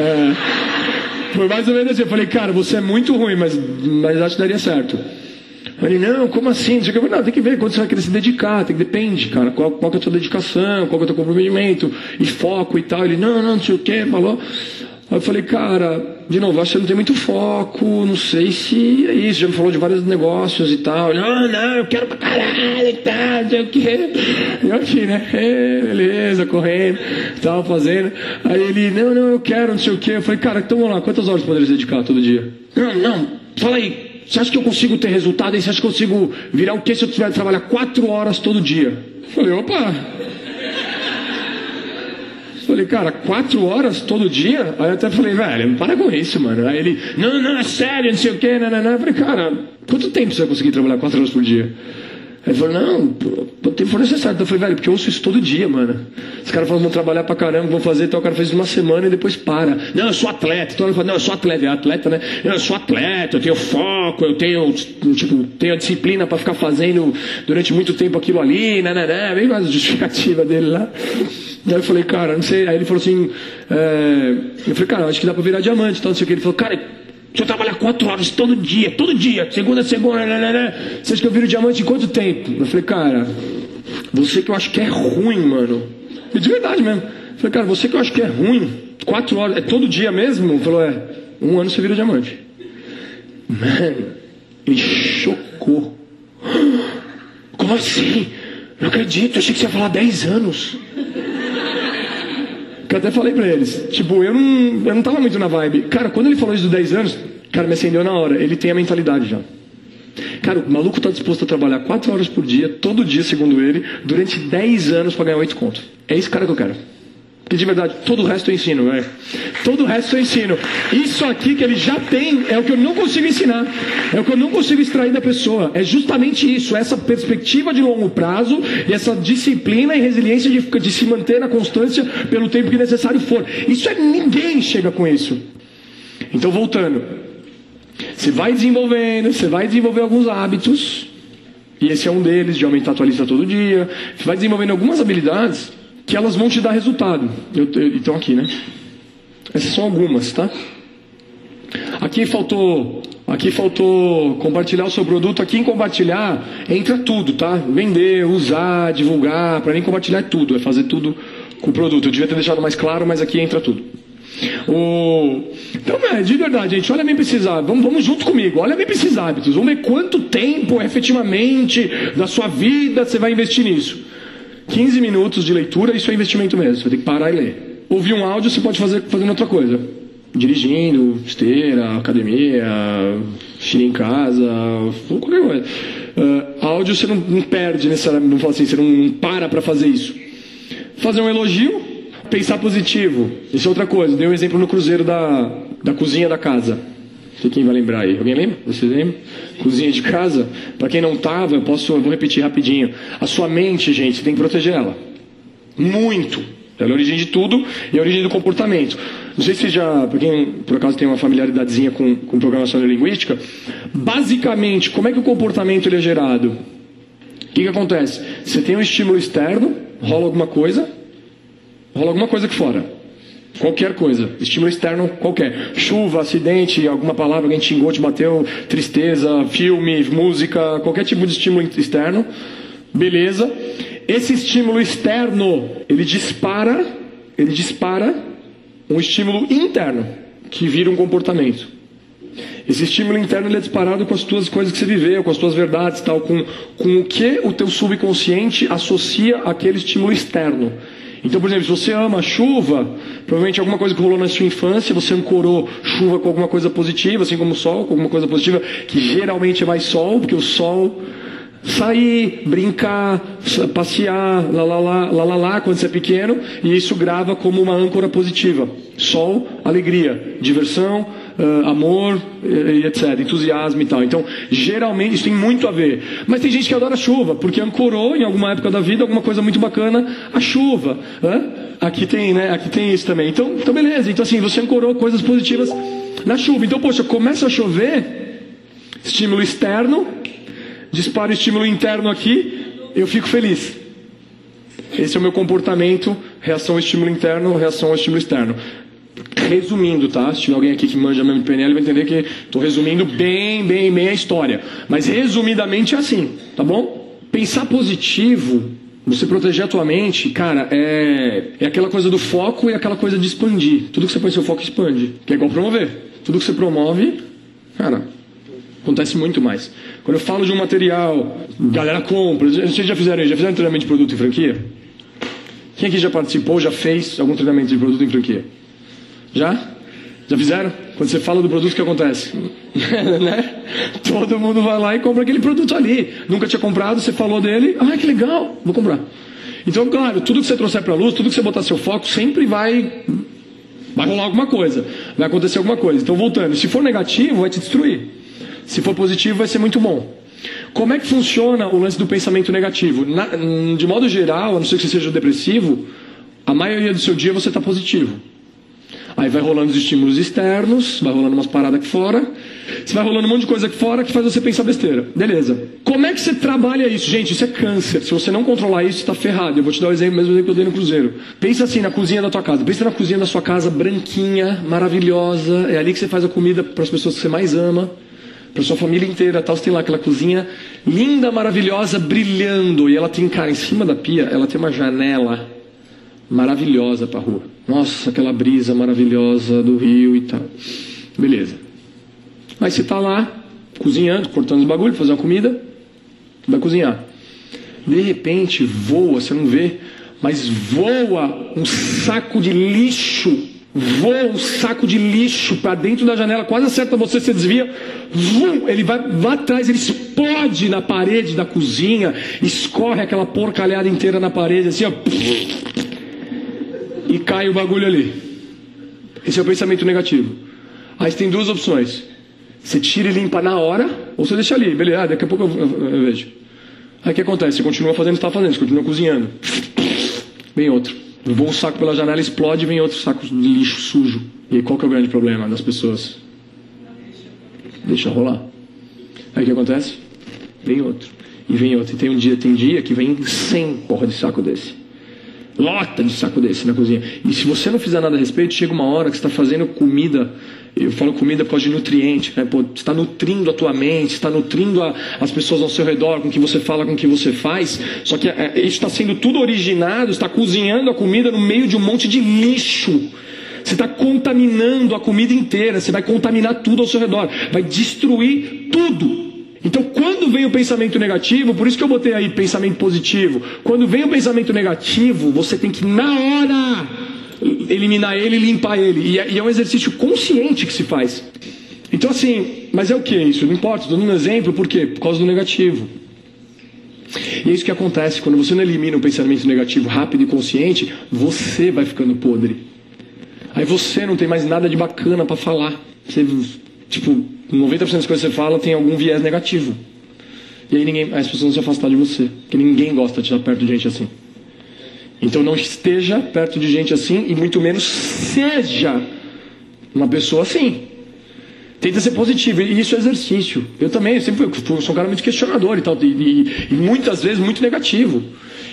É, foi mais ou menos assim, eu falei, cara, você é muito ruim, mas, mas acho que daria certo. Ele, não, como assim? Não, eu, não, tem que ver quando você vai querer se dedicar, tem que depende, cara, qual, qual que é a tua dedicação, qual que é o teu comprometimento e foco e tal. Ele, não, não, não sei o que, falou. Aí eu falei, cara, de novo, acho que não tem muito foco, não sei se é isso. Já me falou de vários negócios e tal. Não, não, eu quero pra caralho e tal, não sei o quê. E aqui, né? É, beleza, correndo, tava fazendo. Aí ele, não, não, eu quero, não sei o quê. Eu falei, cara, então vamos lá, quantas horas poderia dedicar todo dia? Não, não, fala aí. Você acha que eu consigo ter resultado? Você acha que eu consigo virar o quê se eu tiver que trabalhar quatro horas todo dia? Eu falei, opa, Falei, cara, quatro horas todo dia? Aí eu até falei, velho, para com isso, mano. Aí ele, não, não, é sério, não sei o quê, não, não, não. Eu falei, cara, quanto tempo você vai conseguir trabalhar quatro horas por dia? Ele falou, não, o tempo for necessário. Então eu falei, velho, porque eu ouço isso todo dia, mano. Os caras falam, vão trabalhar pra caramba, vão fazer, então o cara isso uma semana e depois para. Não, eu sou atleta. Então ele fala, não, eu sou atleta, é atleta, né? Não, eu sou atleta, eu tenho foco, eu tenho, tipo, tenho a disciplina pra ficar fazendo durante muito tempo aquilo ali, né, né, né. Bem mais justificativa dele lá. Aí eu falei, cara, não sei. Aí ele falou assim, é... eu falei, cara, acho que dá pra virar diamante, então não sei o que. Ele falou, cara, se eu trabalhar quatro horas todo dia, todo dia, segunda segunda, né, né, né, você acha que eu viro diamante em quanto tempo? Eu falei, cara, você que eu acho que é ruim, mano. E de verdade mesmo. Eu falei, cara, você que eu acho que é ruim, quatro horas, é todo dia mesmo? Ele falou, é, um ano você vira diamante. Mano, ele chocou. Como assim? Não acredito, achei que você ia falar dez anos. Eu até falei pra eles. Tipo, eu não, eu não tava muito na vibe. Cara, quando ele falou isso dos 10 anos, cara, me acendeu na hora. Ele tem a mentalidade já. Cara, o maluco tá disposto a trabalhar 4 horas por dia, todo dia, segundo ele, durante 10 anos para ganhar 8 contos. É esse cara que eu quero. Porque de verdade, todo o resto eu ensino, velho. Todo o resto eu ensino. Isso aqui que ele já tem é o que eu não consigo ensinar. É o que eu não consigo extrair da pessoa. É justamente isso, essa perspectiva de longo prazo e essa disciplina e resiliência de, de se manter na constância pelo tempo que necessário for. Isso é ninguém chega com isso. Então voltando. Você vai desenvolvendo, você vai desenvolver alguns hábitos. E esse é um deles, de aumentar a tua lista todo dia. Você vai desenvolvendo algumas habilidades que elas vão te dar resultado. Eu, eu, então aqui, né? Essas são algumas, tá? Aqui faltou, aqui faltou compartilhar o seu produto. Aqui em compartilhar entra tudo, tá? Vender, usar, divulgar. Para mim compartilhar é tudo, é fazer tudo com o produto. Eu devia ter deixado mais claro, mas aqui entra tudo. O... Então, é, de verdade, gente, olha bem hábitos. Vamos, vamos junto comigo, olha bem esses hábitos. Vamos ver quanto tempo efetivamente da sua vida você vai investir nisso. 15 minutos de leitura, isso é investimento mesmo. Você vai ter que parar e ler. Ouvir um áudio, você pode fazer fazendo outra coisa. Dirigindo, esteira, academia, xingar em casa, qualquer coisa. Uh, áudio você não, não perde necessariamente, não fala assim, você não, não para para fazer isso. Fazer um elogio, pensar positivo. Isso é outra coisa. Dei um exemplo no cruzeiro da, da cozinha da casa sei quem vai lembrar aí. Alguém lembra? Você lembra? Cozinha de casa. Para quem não estava, eu posso, eu vou repetir rapidinho. A sua mente, gente, você tem que proteger ela. Muito. Ela é a origem de tudo e a origem do comportamento. Não sei se já, para quem por acaso tem uma familiaridadezinha com, com programação neurolinguística, basicamente, como é que o comportamento ele é gerado? O que, que acontece? Você tem um estímulo externo, rola alguma coisa, rola alguma coisa aqui fora. Qualquer coisa, estímulo externo qualquer. Chuva, acidente, alguma palavra, alguém te xingou, te bateu, tristeza, filme, música, qualquer tipo de estímulo externo. Beleza. Esse estímulo externo, ele dispara, ele dispara um estímulo interno, que vira um comportamento. Esse estímulo interno ele é disparado com as tuas coisas que você viveu, com as tuas verdades, tal, com, com o que o teu subconsciente associa àquele estímulo externo. Então, por exemplo, se você ama chuva, provavelmente alguma coisa que rolou na sua infância, você ancorou chuva com alguma coisa positiva, assim como sol, com alguma coisa positiva, que geralmente é mais sol, porque o sol sair, brincar, passear, lá lá lá, lá lá lá, quando você é pequeno, e isso grava como uma âncora positiva. Sol, alegria, diversão, uh, amor, e, etc. Entusiasmo e tal. Então, geralmente, isso tem muito a ver. Mas tem gente que adora chuva, porque ancorou em alguma época da vida alguma coisa muito bacana, a chuva. Aqui tem, né? Aqui tem isso também. Então, então, beleza. Então, assim, você ancorou coisas positivas na chuva. Então, poxa, começa a chover, estímulo externo, dispara o estímulo interno aqui, eu fico feliz. Esse é o meu comportamento, reação ao estímulo interno, reação ao estímulo externo. Resumindo, tá? Se tiver alguém aqui que manja mesmo de PNL, vai entender que estou resumindo bem, bem, bem a história. Mas resumidamente é assim, tá bom? Pensar positivo, você proteger a tua mente, cara, é, é aquela coisa do foco e aquela coisa de expandir. Tudo que você põe seu foco expande, que é igual promover. Tudo que você promove, cara, acontece muito mais. Quando eu falo de um material, galera compra. Vocês já fizeram Já fizeram treinamento de produto em franquia? Quem aqui já participou, já fez algum treinamento de produto em franquia? Já? Já fizeram? Quando você fala do produto, o que acontece? né? Todo mundo vai lá e compra aquele produto ali. Nunca tinha comprado, você falou dele, ah, que legal, vou comprar. Então, claro, tudo que você trouxer para a luz, tudo que você botar seu foco, sempre vai vai rolar alguma coisa, vai acontecer alguma coisa. Então, voltando, se for negativo, vai te destruir. Se for positivo, vai ser muito bom. Como é que funciona o lance do pensamento negativo? Na, de modo geral, a não ser que você seja depressivo, a maioria do seu dia você está positivo. Aí vai rolando os estímulos externos, vai rolando umas paradas aqui fora, você vai rolando um monte de coisa aqui fora que faz você pensar besteira. Beleza. Como é que você trabalha isso? Gente, isso é câncer. Se você não controlar isso, está ferrado. Eu vou te dar o exemplo, mesmo exemplo que eu dei no cruzeiro. Pensa assim na cozinha da tua casa. Pensa na cozinha da sua casa, branquinha, maravilhosa. É ali que você faz a comida para as pessoas que você mais ama para sua família inteira, tal. Você tem lá aquela cozinha linda, maravilhosa, brilhando, e ela tem, cara, em cima da pia, ela tem uma janela maravilhosa para a rua. Nossa, aquela brisa maravilhosa do rio e tal. Beleza. Aí você está lá, cozinhando, cortando os bagulhos, fazendo uma comida, vai cozinhar. De repente voa, você não vê, mas voa um saco de lixo voa um saco de lixo para dentro da janela, quase acerta você, você desvia, vum, ele vai lá atrás, ele explode na parede da cozinha, escorre aquela porcalhada inteira na parede, assim, ó, e cai o bagulho ali. Esse é o pensamento negativo. Aí você tem duas opções: você tira e limpa na hora, ou você deixa ali, beleza, ah, daqui a pouco eu, eu, eu vejo. Aí o que acontece? Você continua fazendo o que está fazendo, você continua cozinhando. Vem outro. Voa um saco pela janela, explode vem outro saco de lixo sujo. E aí, qual que é o grande problema das pessoas? Deixa rolar. Aí o que acontece? Vem outro. E vem outro. E tem um dia, tem dia que vem 100 porra de saco desse. Lota de saco desse na cozinha. E se você não fizer nada a respeito, chega uma hora que você está fazendo comida eu falo comida por causa de nutriente, né? Pô, está nutrindo a tua mente, está nutrindo a, as pessoas ao seu redor, com o que você fala, com o que você faz. Só que é, isso está sendo tudo originado, está cozinhando a comida no meio de um monte de lixo. Você está contaminando a comida inteira, você vai contaminar tudo ao seu redor, vai destruir tudo. Então, quando vem o pensamento negativo, por isso que eu botei aí pensamento positivo. Quando vem o pensamento negativo, você tem que, na hora, eliminar ele e limpar ele. E é, e é um exercício consciente que se faz. Então, assim, mas é o que isso? Não importa, estou dando um exemplo, por quê? Por causa do negativo. E é isso que acontece quando você não elimina um pensamento negativo rápido e consciente, você vai ficando podre. Aí você não tem mais nada de bacana para falar. Você, tipo, 90% das coisas que você fala tem algum viés negativo. E aí ninguém, as pessoas vão se afastar de você. Porque ninguém gosta de estar perto de gente assim. Então não esteja perto de gente assim e muito menos seja uma pessoa assim. Tenta ser positivo, e isso é exercício. Eu também, eu sempre fui, sou um cara muito questionador e tal, e, e, e muitas vezes muito negativo.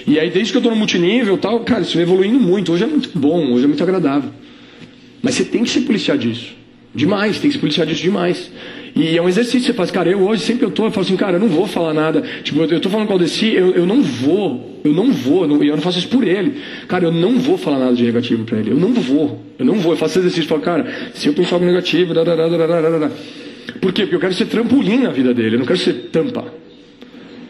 E aí, desde que eu estou no multinível tal, cara, isso vai evoluindo muito. Hoje é muito bom, hoje é muito agradável. Mas você tem que se policiar disso. Demais, tem que se policiar disso demais. E é um exercício que você faz, cara, eu hoje sempre eu tô, eu falo assim, cara, eu não vou falar nada. Tipo, eu, tô falando com o Aldeci, eu, eu não vou, eu não vou, e eu, não faço isso por ele. Cara, eu não vou falar nada de negativo para ele, eu não vou, eu não vou, eu faço esse exercício, falo, cara, se eu pensar algo negativo, da. Por quê? Porque eu quero ser trampolim na vida dele, eu não quero ser tampa.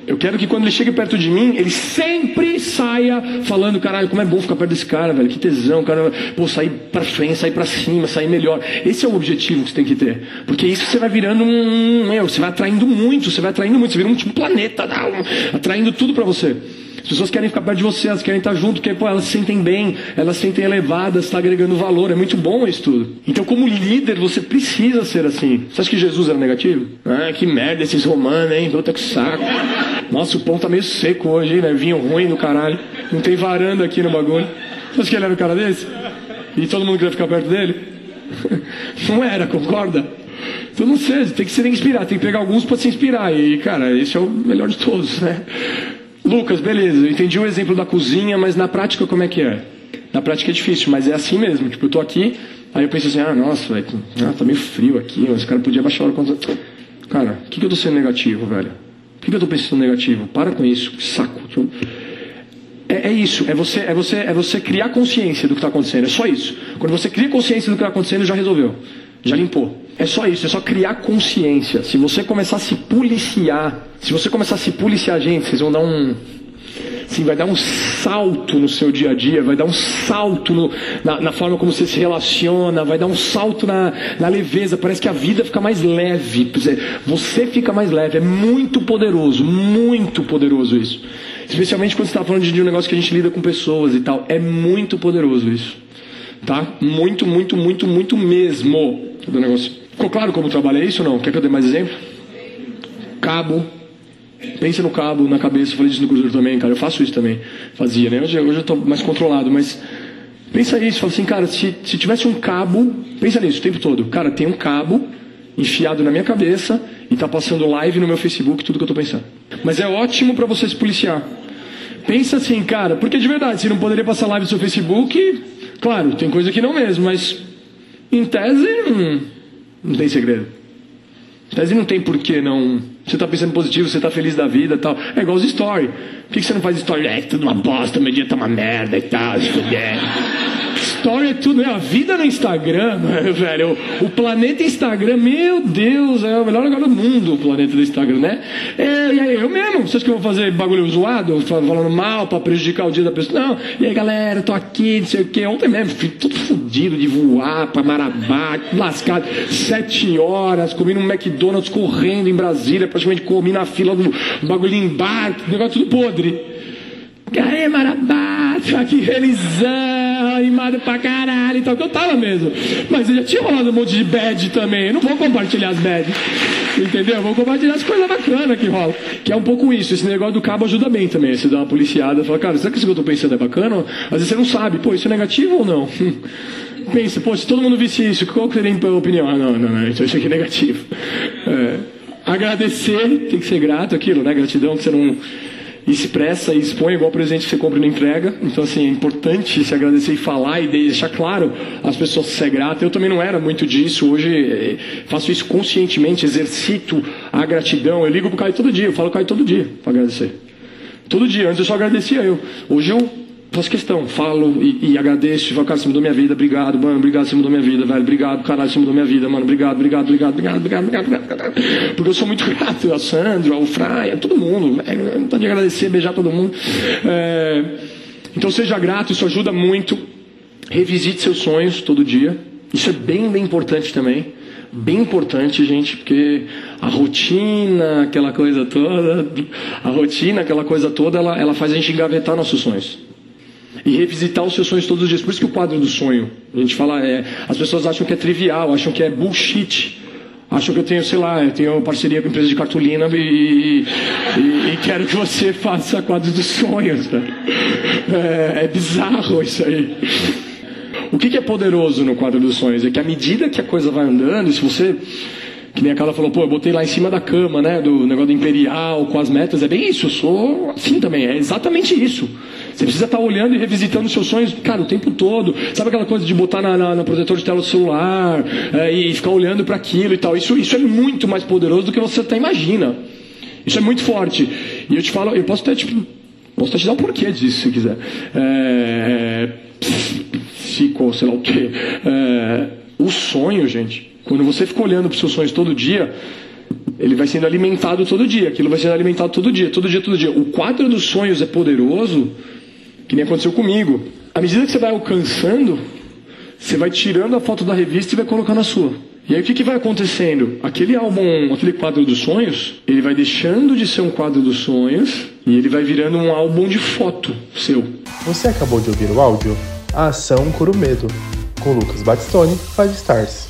Eu quero que quando ele chegue perto de mim, ele sempre saia falando, caralho, como é bom ficar perto desse cara, velho, que tesão, cara, pô, sair pra frente, sair pra cima, sair melhor. Esse é o objetivo que você tem que ter. Porque isso você vai virando um, meu, você vai atraindo muito, você vai atraindo muito, você vira um tipo planeta, atraindo tudo para você. As pessoas querem ficar perto de você, elas querem estar junto, porque pô, elas se sentem bem, elas se sentem elevadas, está agregando valor. É muito bom isso tudo. Então, como líder, você precisa ser assim. Você acha que Jesus era negativo? Ah, que merda esses romanos, hein? Puta que saco. Nossa, o pão tá meio seco hoje, hein, né? Vinho ruim do caralho. Não tem varanda aqui no bagulho. Você acha que ele era um cara desse? E todo mundo queria ficar perto dele? Não era, concorda? Então não sei, tem que ser inspirado, tem que pegar alguns para se inspirar. E, cara, esse é o melhor de todos, né? Lucas, beleza, eu entendi o exemplo da cozinha, mas na prática como é que é? Na prática é difícil, mas é assim mesmo. Tipo, eu tô aqui, aí eu penso assim, ah, nossa, velho, ah, tá meio frio aqui, o cara podia baixar a hora quando. Cara, o que, que eu tô sendo negativo, velho? Por que, eu tô pensando negativo? Para com isso, saco. É, é, isso, é você, é, você, é você criar consciência do que está acontecendo, é só isso. Quando você cria consciência do que está acontecendo, já resolveu, já limpou. É só isso, é só criar consciência. Se você começar a se policiar, se você começar a se policiar, gente, vocês vão dar um. Sim, vai dar um salto no seu dia a dia, vai dar um salto no, na, na, forma como você se relaciona, vai dar um salto na, na leveza. Parece que a vida fica mais leve. Você fica mais leve. É muito poderoso, muito poderoso isso. Especialmente quando você está falando de um negócio que a gente lida com pessoas e tal. É muito poderoso isso. Tá? Muito, muito, muito, muito mesmo. Do negócio. Ficou claro como trabalha isso ou não? Quer que eu dê mais exemplo? Cabo. Pense no cabo, na cabeça. Eu falei disso no Cruzeiro também, cara. Eu faço isso também. Fazia, né? Hoje, hoje eu estou mais controlado, mas pensa nisso. Fala assim, cara, se, se tivesse um cabo, pensa nisso o tempo todo. Cara, tem um cabo enfiado na minha cabeça e está passando live no meu Facebook, tudo que eu estou pensando. Mas é ótimo para você se policiar. Pensa assim, cara, porque de verdade, se não poderia passar live no seu Facebook, claro, tem coisa que não mesmo, mas em tese, hum, não tem segredo. Tese não tem porquê não. Você está pensando positivo, você está feliz da vida tal. É igual os story. Por que, que você não faz story? É, tudo uma bosta, meu dia tá uma merda e tal. Story é tudo, é a vida no Instagram, velho. O, o, planeta Instagram, meu Deus, é o melhor lugar do mundo, o planeta do Instagram, né? É, e aí, eu mesmo, vocês que vão fazer bagulho zoado, falando mal para prejudicar o dia da pessoa? Não, e aí galera, tô aqui, não sei o que. Ontem mesmo, fui todo fodido de voar para Marabá, lascado, sete horas, comi no McDonald's correndo em Brasília, praticamente comi na fila do bagulho embarque, negócio tudo podre. Aê, Marabá, tô aqui felizão, animado pra caralho, então que eu tava mesmo. Mas eu já tinha rolado um monte de bad também, eu não vou compartilhar as bad. Entendeu? Eu vou compartilhar as coisas bacanas que rola. Que é um pouco isso, esse negócio do cabo ajuda bem também. Você dá uma policiada, fala, cara, será que isso que eu tô pensando é bacana? Às vezes você não sabe, pô, isso é negativo ou não? Pensa, pô, se todo mundo visse isso, qual seria a opinião? Ah, não, não, não, então isso aqui é negativo. É, agradecer, tem que ser grato aquilo, né? Gratidão que você não expressa e expõe igual presente que você compra e não entrega. Então, assim, é importante se agradecer e falar e deixar claro as pessoas ser gratas. Eu também não era muito disso. Hoje eh, faço isso conscientemente, exercito a gratidão. Eu ligo pro Caio todo dia, eu falo com o Caio todo dia para agradecer. Todo dia, antes eu só agradecia eu. Hoje eu faço questão, falo e, e agradeço, falo, cara, você mudou minha vida, obrigado, mano, obrigado, você mudou minha vida, velho, obrigado, caralho, você mudou minha vida, mano, obrigado, obrigado, obrigado, obrigado, obrigado, obrigado, obrigado, porque eu sou muito grato ao Sandro, ao Fraia, a todo mundo, não pode agradecer, beijar todo mundo. É, então seja grato, isso ajuda muito. Revisite seus sonhos todo dia, isso é bem, bem importante também bem importante, gente, porque a rotina, aquela coisa toda, a rotina, aquela coisa toda, ela, ela faz a gente engavetar nossos sonhos e revisitar os seus sonhos todos os dias. Por isso que o quadro do sonho, a gente fala, é, as pessoas acham que é trivial, acham que é bullshit. Acham que eu tenho, sei lá, eu tenho parceria com empresa de cartolina e, e, e quero que você faça quadro dos sonhos. Né? É, é, bizarro isso aí. O que, que é poderoso no quadro dos sonhos? É que à medida que a coisa vai andando, se você que nem a Carla falou, pô, eu botei lá em cima da cama, né? Do negócio do imperial, com as metas. É bem isso, eu sou assim também. É exatamente isso. Você precisa estar olhando e revisitando seus sonhos, cara, o tempo todo. Sabe aquela coisa de botar na, na, protetor de tela do celular é, e ficar olhando para aquilo e tal? Isso, isso é muito mais poderoso do que você até imagina. Isso é muito forte. E eu te falo, eu posso até, tipo, posso até te dar um porquê disso, se quiser. É, psico, sei lá o quê. É, o sonho, gente, quando você fica olhando para os seus sonhos todo dia, Ele vai sendo alimentado todo dia, aquilo vai sendo alimentado todo dia, todo dia, todo dia. O quadro dos sonhos é poderoso, que nem aconteceu comigo. À medida que você vai alcançando, você vai tirando a foto da revista e vai colocando a sua. E aí o que, que vai acontecendo? Aquele álbum, aquele quadro dos sonhos, ele vai deixando de ser um quadro dos sonhos e ele vai virando um álbum de foto seu. Você acabou de ouvir o áudio A Ação Cura o Medo, com Lucas Batistoni, 5 Stars.